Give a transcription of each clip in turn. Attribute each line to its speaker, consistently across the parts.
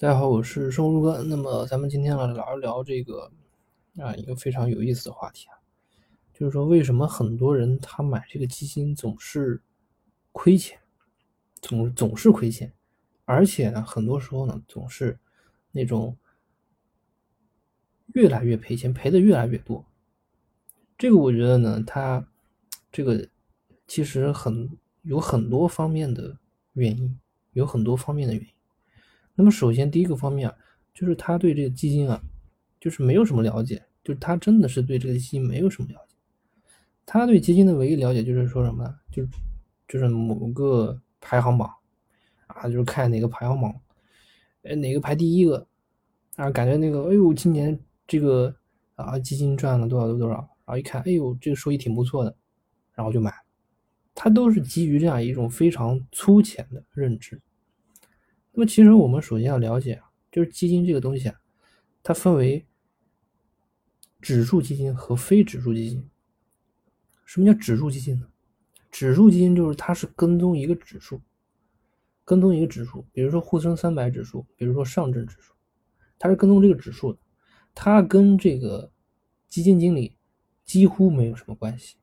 Speaker 1: 大家好，我是生活如歌。那么咱们今天呢聊一聊这个啊一个非常有意思的话题啊，就是说为什么很多人他买这个基金总是亏钱，总总是亏钱，而且呢很多时候呢总是那种越来越赔钱，赔的越来越多。这个我觉得呢，他这个其实很有很多方面的原因，有很多方面的原因。那么首先第一个方面啊，就是他对这个基金啊，就是没有什么了解，就是他真的是对这个基金没有什么了解。他对基金的唯一了解就是说什么呢？就就是某个排行榜啊，就是看哪个排行榜，哎哪个排第一个啊，感觉那个哎呦今年这个啊基金赚了多少多少，然后一看哎呦这个收益挺不错的，然后就买。他都是基于这样一种非常粗浅的认知。那么其实我们首先要了解啊，就是基金这个东西啊，它分为指数基金和非指数基金。什么叫指数基金呢？指数基金就是它是跟踪一个指数，跟踪一个指数，比如说沪深三百指数，比如说上证指数，它是跟踪这个指数的，它跟这个基金经理几乎没有什么关系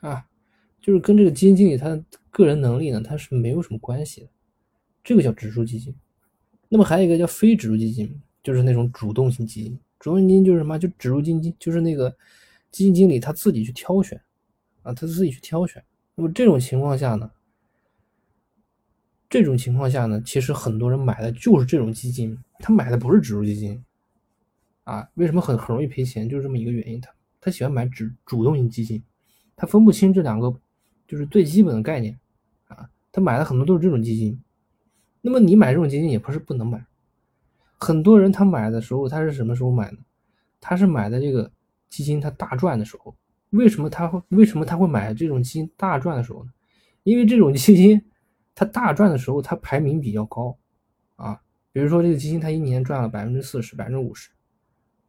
Speaker 1: 啊，就是跟这个基金经理他个人能力呢，它是没有什么关系的。这个叫指数基金，那么还有一个叫非指数基金，就是那种主动性基金。主动性基金就是什么？就指数基金，就是那个基金经理他自己去挑选啊，他自己去挑选。那么这种情况下呢，这种情况下呢，其实很多人买的就是这种基金，他买的不是指数基金啊。为什么很很容易赔钱？就是这么一个原因，他他喜欢买指主动性基金，他分不清这两个就是最基本的概念啊，他买的很多都是这种基金。那么你买这种基金也不是不能买，很多人他买的时候他是什么时候买呢？他是买的这个基金他大赚的时候。为什么他会为什么他会买这种基金大赚的时候呢？因为这种基金它大赚的时候它排名比较高啊。比如说这个基金它一年赚了百分之四十、百分之五十，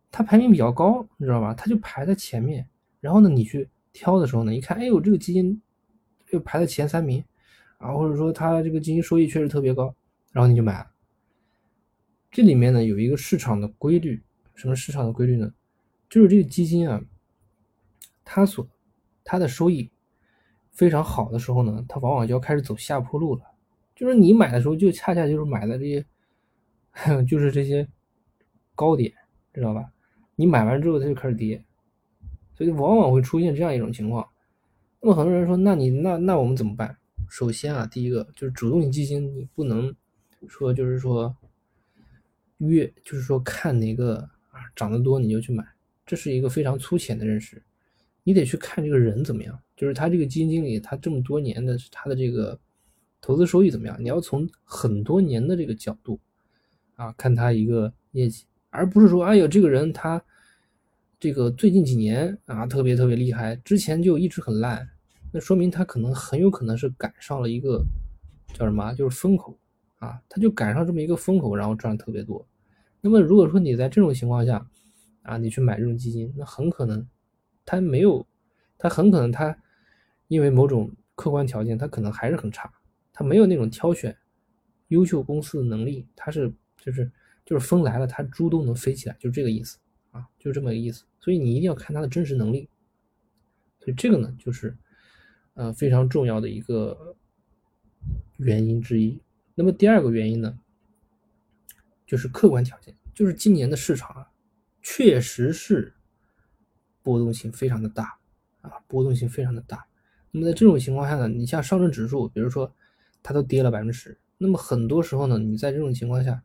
Speaker 1: 它排名比较高，你知道吧？它就排在前面。然后呢，你去挑的时候呢，一看，哎呦，这个基金又排在前三名啊，或者说它这个基金收益确实特别高。然后你就买了，这里面呢有一个市场的规律，什么市场的规律呢？就是这个基金啊，它所它的收益非常好的时候呢，它往往就要开始走下坡路了。就是你买的时候，就恰恰就是买的这些，就是这些高点，知道吧？你买完之后，它就开始跌，所以往往会出现这样一种情况。那么很多人说，那你那那我们怎么办？首先啊，第一个就是主动型基金，你不能。说就是说，越就是说看哪个啊涨得多你就去买，这是一个非常粗浅的认识。你得去看这个人怎么样，就是他这个基金经理他这么多年的他的这个投资收益怎么样？你要从很多年的这个角度啊看他一个业绩，而不是说哎呦这个人他这个最近几年啊特别特别厉害，之前就一直很烂，那说明他可能很有可能是赶上了一个叫什么，就是风口。啊，他就赶上这么一个风口，然后赚特别多。那么如果说你在这种情况下，啊，你去买这种基金，那很可能他没有，他很可能他因为某种客观条件，他可能还是很差，他没有那种挑选优秀公司的能力。他是就是就是风来了，他猪都能飞起来，就这个意思啊，就这么个意思。所以你一定要看他的真实能力。所以这个呢，就是呃非常重要的一个原因之一。那么第二个原因呢，就是客观条件，就是今年的市场啊，确实是波动性非常的大啊，波动性非常的大。那么在这种情况下呢，你像上证指数，比如说它都跌了百分之十，那么很多时候呢，你在这种情况下，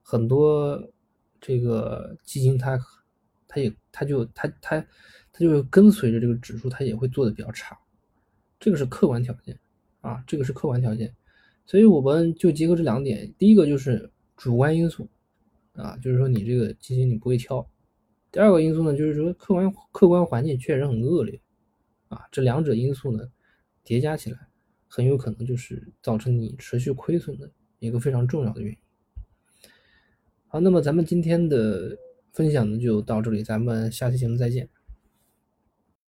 Speaker 1: 很多这个基金它它也它就它它它就跟随着这个指数，它也会做的比较差，这个是客观条件啊，这个是客观条件。所以我们就结合这两点，第一个就是主观因素，啊，就是说你这个基金你不会挑；第二个因素呢，就是说客观客观环境确实很恶劣，啊，这两者因素呢叠加起来，很有可能就是造成你持续亏损的一个非常重要的原因。好，那么咱们今天的分享呢就到这里，咱们下期节目再见。